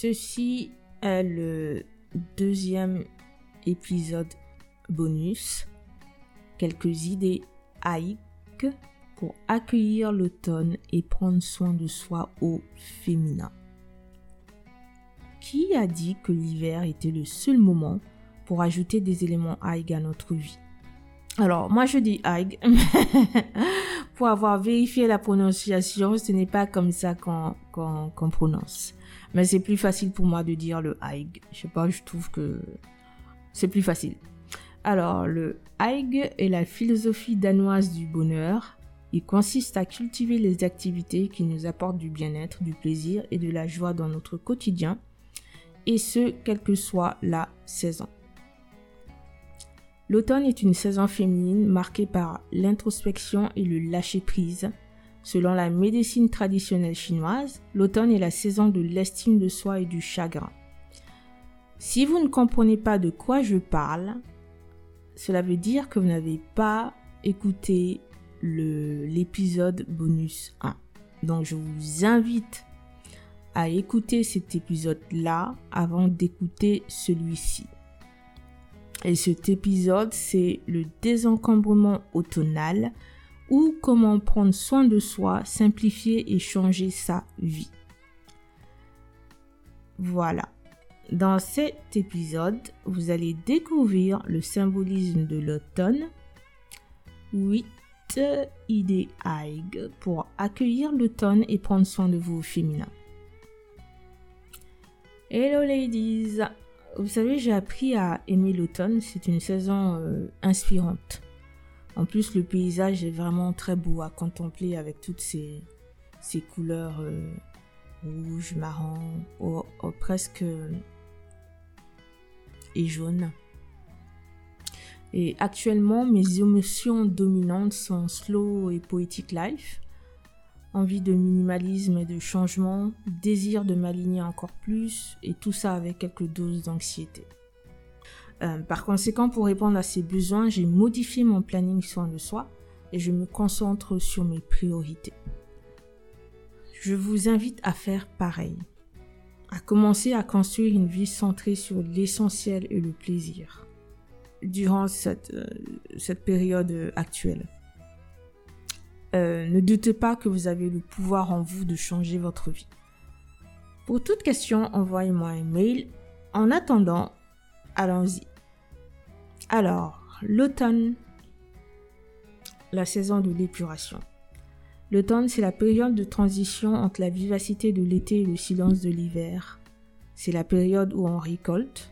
Ceci est le deuxième épisode bonus. Quelques idées haïques pour accueillir l'automne et prendre soin de soi au féminin. Qui a dit que l'hiver était le seul moment pour ajouter des éléments haïques à notre vie? Alors, moi je dis Haig. Pour avoir vérifié la prononciation, ce n'est pas comme ça qu'on prononce. Mais c'est plus facile pour moi de dire le Haig. Je sais pas, je trouve que c'est plus facile. Alors, le Haig est la philosophie danoise du bonheur. Il consiste à cultiver les activités qui nous apportent du bien-être, du plaisir et de la joie dans notre quotidien, et ce, quelle que soit la saison. L'automne est une saison féminine marquée par l'introspection et le lâcher-prise. Selon la médecine traditionnelle chinoise, l'automne est la saison de l'estime de soi et du chagrin. Si vous ne comprenez pas de quoi je parle, cela veut dire que vous n'avez pas écouté l'épisode bonus 1. Donc je vous invite à écouter cet épisode-là avant d'écouter celui-ci. Et cet épisode, c'est le désencombrement automnal ou comment prendre soin de soi, simplifier et changer sa vie. Voilà. Dans cet épisode, vous allez découvrir le symbolisme de l'automne, 8 idées AIG pour accueillir l'automne et prendre soin de vous féminin. Hello ladies vous savez, j'ai appris à aimer l'automne. C'est une saison euh, inspirante. En plus, le paysage est vraiment très beau à contempler avec toutes ces, ces couleurs euh, rouges, marron, presque et jaune. Et actuellement, mes émotions dominantes sont slow et poetic life envie de minimalisme et de changement, désir de m'aligner encore plus, et tout ça avec quelques doses d'anxiété. Euh, par conséquent, pour répondre à ces besoins, j'ai modifié mon planning soin de soi et je me concentre sur mes priorités. Je vous invite à faire pareil, à commencer à construire une vie centrée sur l'essentiel et le plaisir durant cette, euh, cette période actuelle. Euh, ne doutez pas que vous avez le pouvoir en vous de changer votre vie. Pour toute question, envoyez-moi un mail. En attendant, allons-y. Alors, l'automne, la saison de l'épuration. L'automne, c'est la période de transition entre la vivacité de l'été et le silence de l'hiver. C'est la période où on récolte.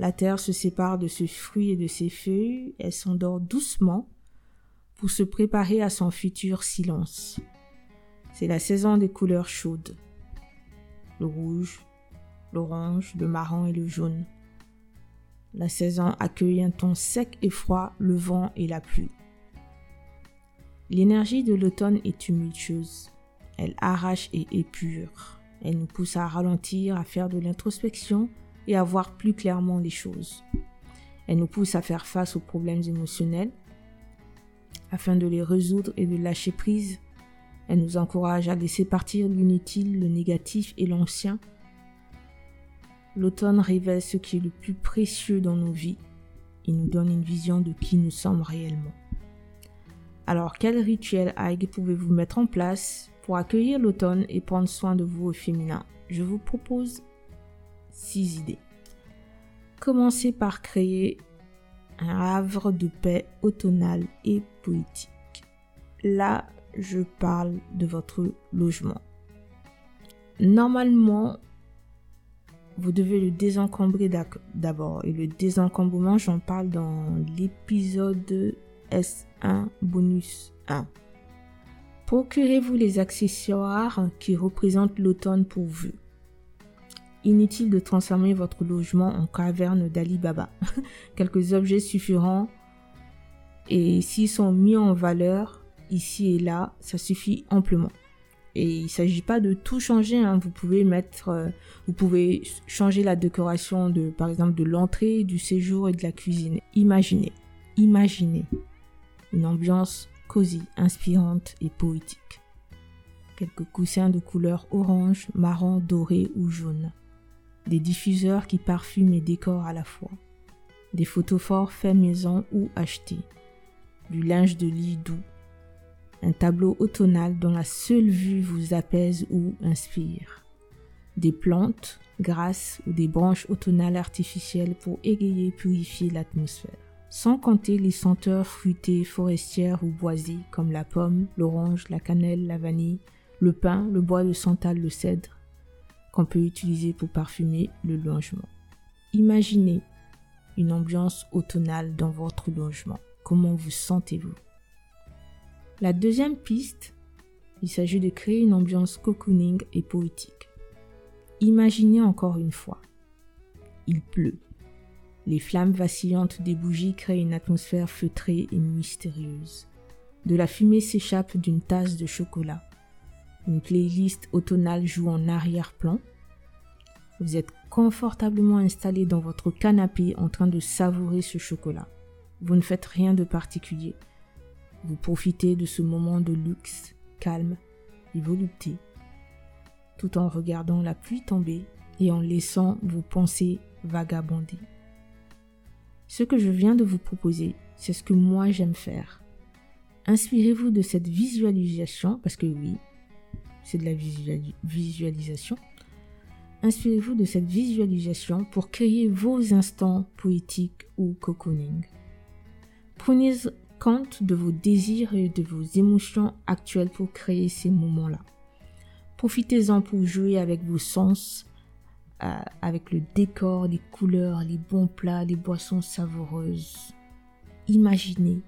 La terre se sépare de ses fruits et de ses feuilles. Elle s'endort doucement pour se préparer à son futur silence. C'est la saison des couleurs chaudes. Le rouge, l'orange, le marron et le jaune. La saison accueille un ton sec et froid, le vent et la pluie. L'énergie de l'automne est tumultueuse. Elle arrache et épure. Elle nous pousse à ralentir, à faire de l'introspection et à voir plus clairement les choses. Elle nous pousse à faire face aux problèmes émotionnels, afin de les résoudre et de lâcher prise. Elle nous encourage à laisser partir l'inutile, le négatif et l'ancien. L'automne révèle ce qui est le plus précieux dans nos vies. Il nous donne une vision de qui nous sommes réellement. Alors, quel rituel Haig pouvez-vous mettre en place pour accueillir l'automne et prendre soin de vous au féminin? Je vous propose six idées. Commencez par créer un havre de paix automnal et poétique. Là, je parle de votre logement. Normalement, vous devez le désencombrer d'abord. Et le désencombrement, j'en parle dans l'épisode S1 bonus 1. Procurez-vous les accessoires qui représentent l'automne pour vous. Inutile de transformer votre logement en caverne d'Ali Baba. Quelques objets suffiront et s'ils sont mis en valeur ici et là, ça suffit amplement. Et il ne s'agit pas de tout changer. Hein. Vous pouvez mettre, euh, vous pouvez changer la décoration de, par exemple, de l'entrée, du séjour et de la cuisine. Imaginez, imaginez une ambiance cosy, inspirante et poétique. Quelques coussins de couleur orange, marron, doré ou jaune des diffuseurs qui parfument et décorent à la fois, des photophores faits maison ou achetés, du linge de lit doux, un tableau automnal dont la seule vue vous apaise ou inspire, des plantes, grasses ou des branches automnales artificielles pour égayer et purifier l'atmosphère, sans compter les senteurs fruitées, forestières ou boisées comme la pomme, l'orange, la cannelle, la vanille, le pin, le bois de santal, le cèdre, qu'on peut utiliser pour parfumer le logement. Imaginez une ambiance automnale dans votre logement. Comment vous sentez-vous? La deuxième piste, il s'agit de créer une ambiance cocooning et poétique. Imaginez encore une fois. Il pleut. Les flammes vacillantes des bougies créent une atmosphère feutrée et mystérieuse. De la fumée s'échappe d'une tasse de chocolat. Une playlist automnale joue en arrière-plan. Vous êtes confortablement installé dans votre canapé en train de savourer ce chocolat. Vous ne faites rien de particulier. Vous profitez de ce moment de luxe, calme et volupté, tout en regardant la pluie tomber et en laissant vos pensées vagabonder. Ce que je viens de vous proposer, c'est ce que moi j'aime faire. Inspirez-vous de cette visualisation, parce que oui, c'est de la visualisation. Inspirez-vous de cette visualisation pour créer vos instants poétiques ou cocooning. Prenez compte de vos désirs et de vos émotions actuelles pour créer ces moments-là. Profitez-en pour jouer avec vos sens, euh, avec le décor, les couleurs, les bons plats, les boissons savoureuses. Imaginez,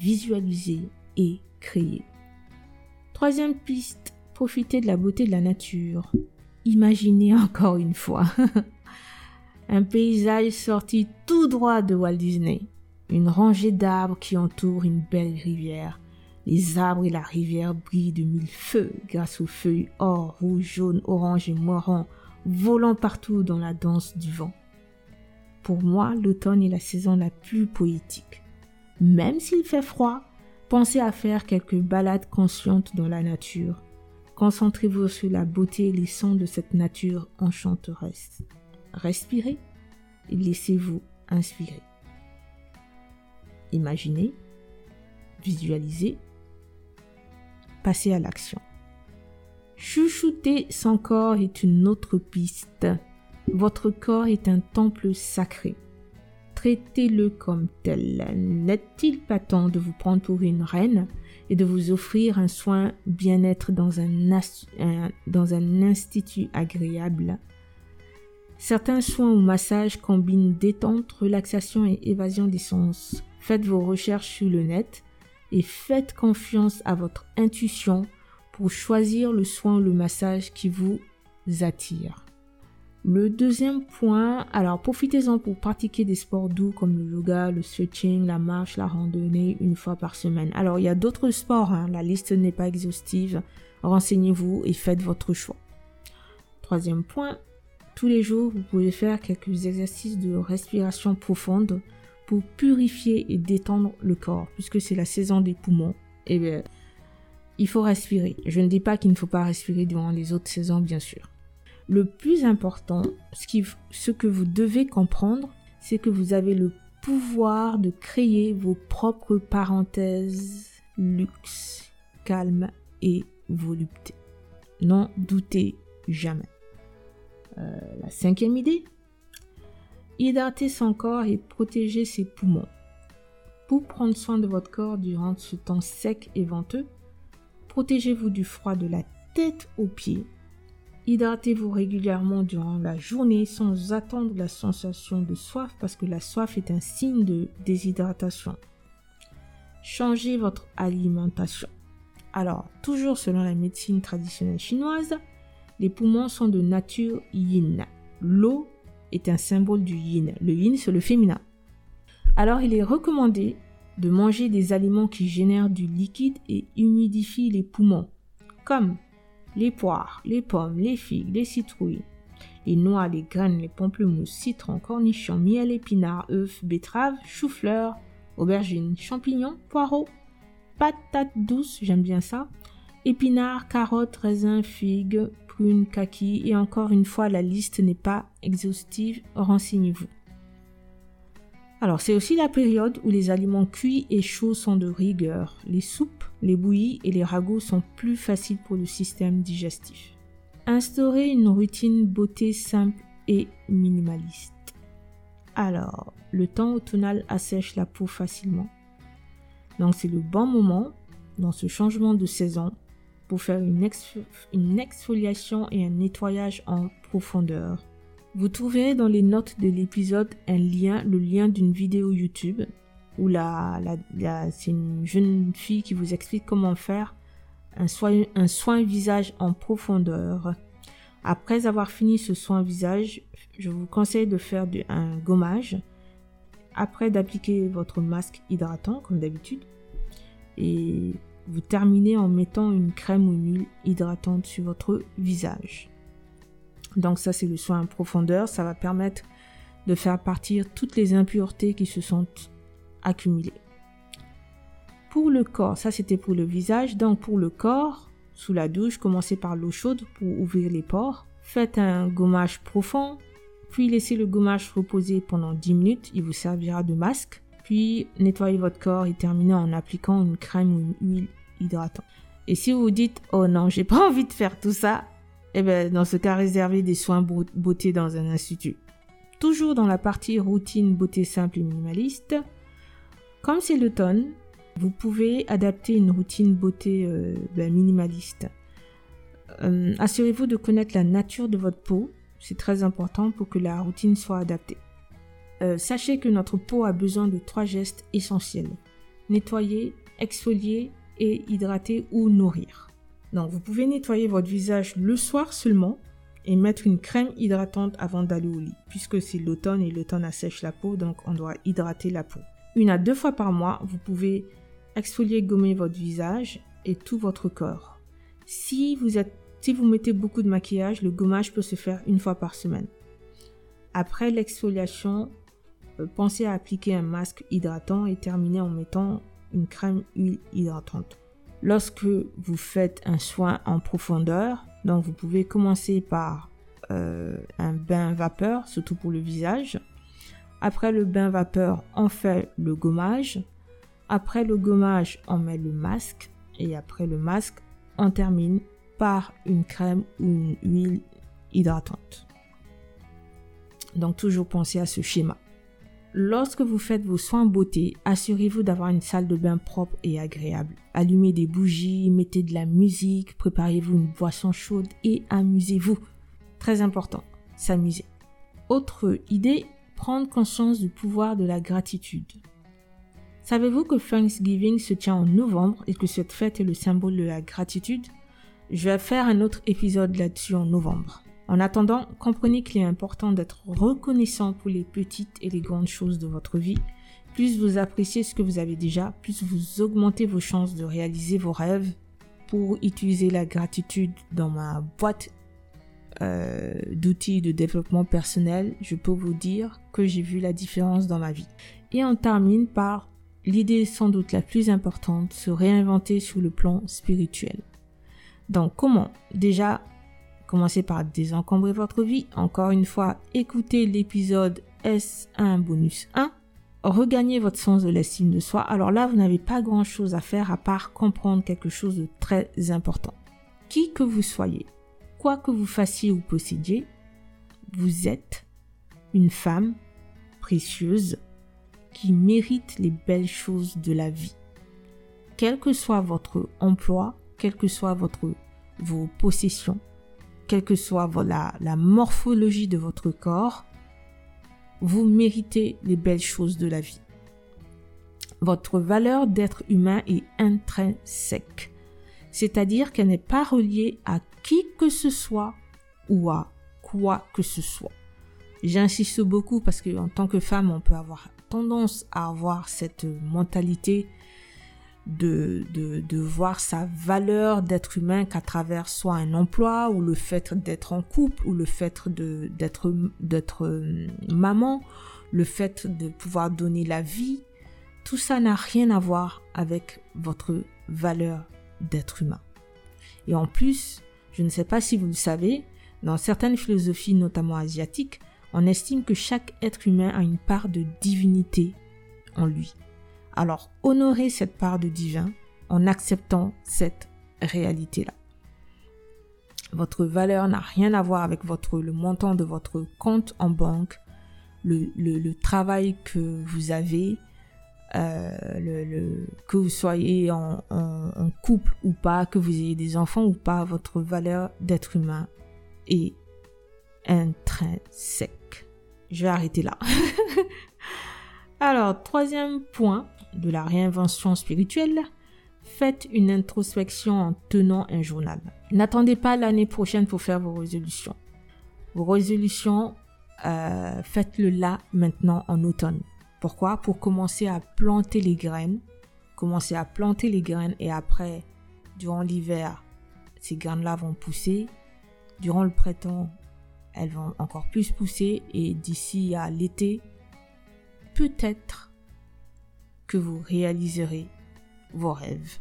visualisez et créez. Troisième piste, Profitez de la beauté de la nature. Imaginez encore une fois un paysage sorti tout droit de Walt Disney. Une rangée d'arbres qui entourent une belle rivière. Les arbres et la rivière brillent de mille feux grâce aux feuilles or, rouge, jaune, orange et marron volant partout dans la danse du vent. Pour moi, l'automne est la saison la plus poétique. Même s'il fait froid, pensez à faire quelques balades conscientes dans la nature. Concentrez-vous sur la beauté et les sons de cette nature enchanteresse. Respirez et laissez-vous inspirer. Imaginez, visualisez, passez à l'action. Chouchouter son corps est une autre piste. Votre corps est un temple sacré. Traitez-le comme tel. N'est-il pas temps de vous prendre pour une reine et de vous offrir un soin bien-être dans un, dans un institut agréable? Certains soins ou massages combinent détente, relaxation et évasion des sens. Faites vos recherches sur le net et faites confiance à votre intuition pour choisir le soin ou le massage qui vous attire. Le deuxième point, alors profitez-en pour pratiquer des sports doux comme le yoga, le stretching, la marche, la randonnée une fois par semaine. Alors il y a d'autres sports, hein. la liste n'est pas exhaustive. Renseignez-vous et faites votre choix. Troisième point, tous les jours vous pouvez faire quelques exercices de respiration profonde pour purifier et détendre le corps puisque c'est la saison des poumons. Et eh bien, il faut respirer. Je ne dis pas qu'il ne faut pas respirer durant les autres saisons bien sûr. Le plus important, ce, que vous devez comprendre, c'est que vous avez le pouvoir de créer vos propres parenthèses luxe, calme et volupté. N'en doutez jamais. Euh, la cinquième idée, hydrater son corps et protéger ses poumons. Pour prendre soin de votre corps durant ce temps sec et venteux, protégez-vous du froid de la tête aux pieds Hydratez-vous régulièrement durant la journée sans attendre la sensation de soif parce que la soif est un signe de déshydratation. Changez votre alimentation. Alors, toujours selon la médecine traditionnelle chinoise, les poumons sont de nature yin. L'eau est un symbole du yin. Le yin, c'est le féminin. Alors, il est recommandé de manger des aliments qui génèrent du liquide et humidifient les poumons, comme les poires, les pommes, les figues, les citrouilles, les noix, les graines, les pamplemousses, citrons, cornichons, miel, épinards, œufs, betteraves, choux-fleurs, aubergines, champignons, poireaux, patates douces, j'aime bien ça, épinards, carottes, raisins, figues, prunes, kaki et encore une fois la liste n'est pas exhaustive, renseignez-vous. Alors c'est aussi la période où les aliments cuits et chauds sont de rigueur. Les soupes, les bouillies et les ragots sont plus faciles pour le système digestif. Instaurez une routine beauté simple et minimaliste. Alors, le temps automnal assèche la peau facilement. Donc c'est le bon moment dans ce changement de saison pour faire une, une exfoliation et un nettoyage en profondeur. Vous trouverez dans les notes de l'épisode un lien, le lien d'une vidéo YouTube où la, c'est une jeune fille qui vous explique comment faire un soin, un soin visage en profondeur. Après avoir fini ce soin visage, je vous conseille de faire un gommage. Après d'appliquer votre masque hydratant comme d'habitude. Et vous terminez en mettant une crème ou une huile hydratante sur votre visage. Donc ça c'est le soin en profondeur, ça va permettre de faire partir toutes les impuretés qui se sont accumulées. Pour le corps, ça c'était pour le visage, donc pour le corps, sous la douche, commencez par l'eau chaude pour ouvrir les pores. Faites un gommage profond, puis laissez le gommage reposer pendant 10 minutes, il vous servira de masque. Puis nettoyez votre corps et terminez en appliquant une crème ou une huile hydratante. Et si vous vous dites oh non, j'ai pas envie de faire tout ça, eh bien dans ce cas réservez des soins beauté dans un institut. Toujours dans la partie routine beauté simple et minimaliste, comme c'est l'automne, vous pouvez adapter une routine beauté euh, ben, minimaliste. Euh, assurez-vous de connaître la nature de votre peau, c'est très important pour que la routine soit adaptée. Euh, sachez que notre peau a besoin de trois gestes essentiels. Nettoyer, exfolier et hydrater ou nourrir. Vous pouvez nettoyer votre visage le soir seulement et mettre une crème hydratante avant d'aller au lit, puisque c'est l'automne et l'automne assèche la peau, donc on doit hydrater la peau. Une à deux fois par mois, vous pouvez exfolier, gommer votre visage et tout votre corps. Si vous, êtes, si vous mettez beaucoup de maquillage, le gommage peut se faire une fois par semaine. Après l'exfoliation, euh, pensez à appliquer un masque hydratant et terminer en mettant une crème huile hydratante. Lorsque vous faites un soin en profondeur, donc vous pouvez commencer par euh, un bain vapeur, surtout pour le visage. Après le bain vapeur, on fait le gommage. Après le gommage, on met le masque. Et après le masque, on termine par une crème ou une huile hydratante. Donc toujours pensez à ce schéma. Lorsque vous faites vos soins beauté, assurez-vous d'avoir une salle de bain propre et agréable. Allumez des bougies, mettez de la musique, préparez-vous une boisson chaude et amusez-vous. Très important, s'amuser. Autre idée, prendre conscience du pouvoir de la gratitude. Savez-vous que Thanksgiving se tient en novembre et que cette fête est le symbole de la gratitude? Je vais faire un autre épisode là-dessus en novembre. En attendant, comprenez qu'il est important d'être reconnaissant pour les petites et les grandes choses de votre vie. Plus vous appréciez ce que vous avez déjà, plus vous augmentez vos chances de réaliser vos rêves. Pour utiliser la gratitude dans ma boîte euh, d'outils de développement personnel, je peux vous dire que j'ai vu la différence dans ma vie. Et on termine par l'idée sans doute la plus importante, se réinventer sur le plan spirituel. Donc comment? Déjà, Commencez par désencombrer votre vie. Encore une fois, écoutez l'épisode S1 bonus 1. Regagnez votre sens de l'estime de soi. Alors là, vous n'avez pas grand chose à faire à part comprendre quelque chose de très important. Qui que vous soyez, quoi que vous fassiez ou possédiez, vous êtes une femme précieuse qui mérite les belles choses de la vie. Quel que soit votre emploi, quelle que soit votre, vos possessions, quelle que soit la, morphologie de votre corps, vous méritez les belles choses de la vie. Votre valeur d'être humain est intrinsèque, c'est-à-dire qu'elle n'est pas reliée à qui que ce soit ou à quoi que ce soit. J'insiste beaucoup parce qu'en tant que femme, on peut avoir tendance à avoir cette mentalité de, de, voir sa valeur d'être humain qu'à travers soit un emploi ou le fait d'être en couple ou le fait d'être d'être euh, maman, le fait de pouvoir donner la vie, tout ça n'a rien à voir avec votre valeur d'être humain. Et en plus, Je ne sais pas si vous le savez, dans certaines philosophies, notamment asiatiques, on estime que chaque être humain a une part de divinité en lui. Alors, honorez cette part de divin en acceptant cette réalité-là. Votre valeur n'a rien à voir avec votre, le montant de votre compte en banque, le, travail que vous avez, euh, que vous soyez en, en, couple ou pas, que vous ayez des enfants ou pas, votre valeur d'être humain est intrinsèque. Je vais arrêter là. Alors, troisième point de la réinvention spirituelle, faites une introspection en tenant un journal. N'attendez pas l'année prochaine pour faire vos résolutions. Vos résolutions, euh, faites-le là, maintenant, en automne. Pourquoi? Pour commencer à planter les graines. Commencer à planter les graines et après, durant l'hiver, ces graines-là vont pousser. Durant le printemps, elles vont encore plus pousser et d'ici à l'été, peut-être que vous réaliserez vos rêves.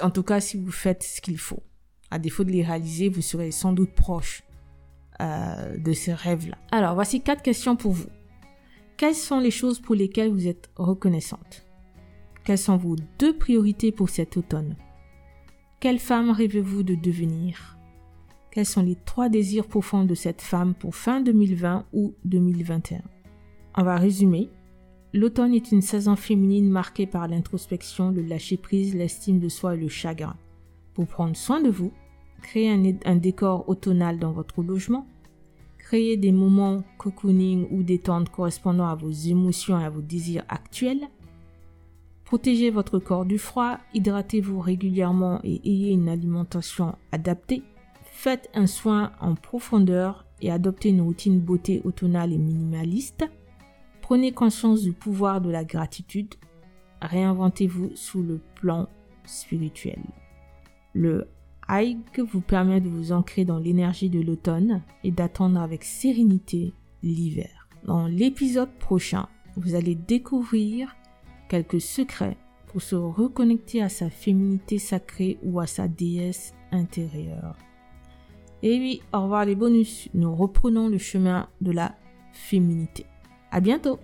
En tout cas, si vous faites ce qu'il faut. À défaut de les réaliser, vous serez sans doute proche euh, de ces rêves-là. Alors, voici quatre questions pour vous. Quelles sont les choses pour lesquelles vous êtes reconnaissante? Quelles sont vos deux priorités pour cet automne? Quelle femme rêvez-vous de devenir? Quels sont les trois désirs profonds de cette femme pour fin 2020 ou 2021 On va résumer. L'automne est une saison féminine marquée par l'introspection, le lâcher-prise, l'estime de soi et le chagrin. Pour prendre soin de vous, créez un, décor automnal dans votre logement, créez des moments cocooning ou détente correspondant à vos émotions et à vos désirs actuels, protégez votre corps du froid, hydratez-vous régulièrement et ayez une alimentation adaptée, faites un soin en profondeur et adoptez une routine beauté automnale et minimaliste, Prenez conscience du pouvoir de la gratitude. Réinventez-vous sous le plan spirituel. Le hike vous permet de vous ancrer dans l'énergie de l'automne et d'attendre avec sérénité l'hiver. Dans l'épisode prochain, vous allez découvrir quelques secrets pour se reconnecter à sa féminité sacrée ou à sa déesse intérieure. Et oui, au revoir les bonus, nous reprenons le chemin de la féminité. À bientôt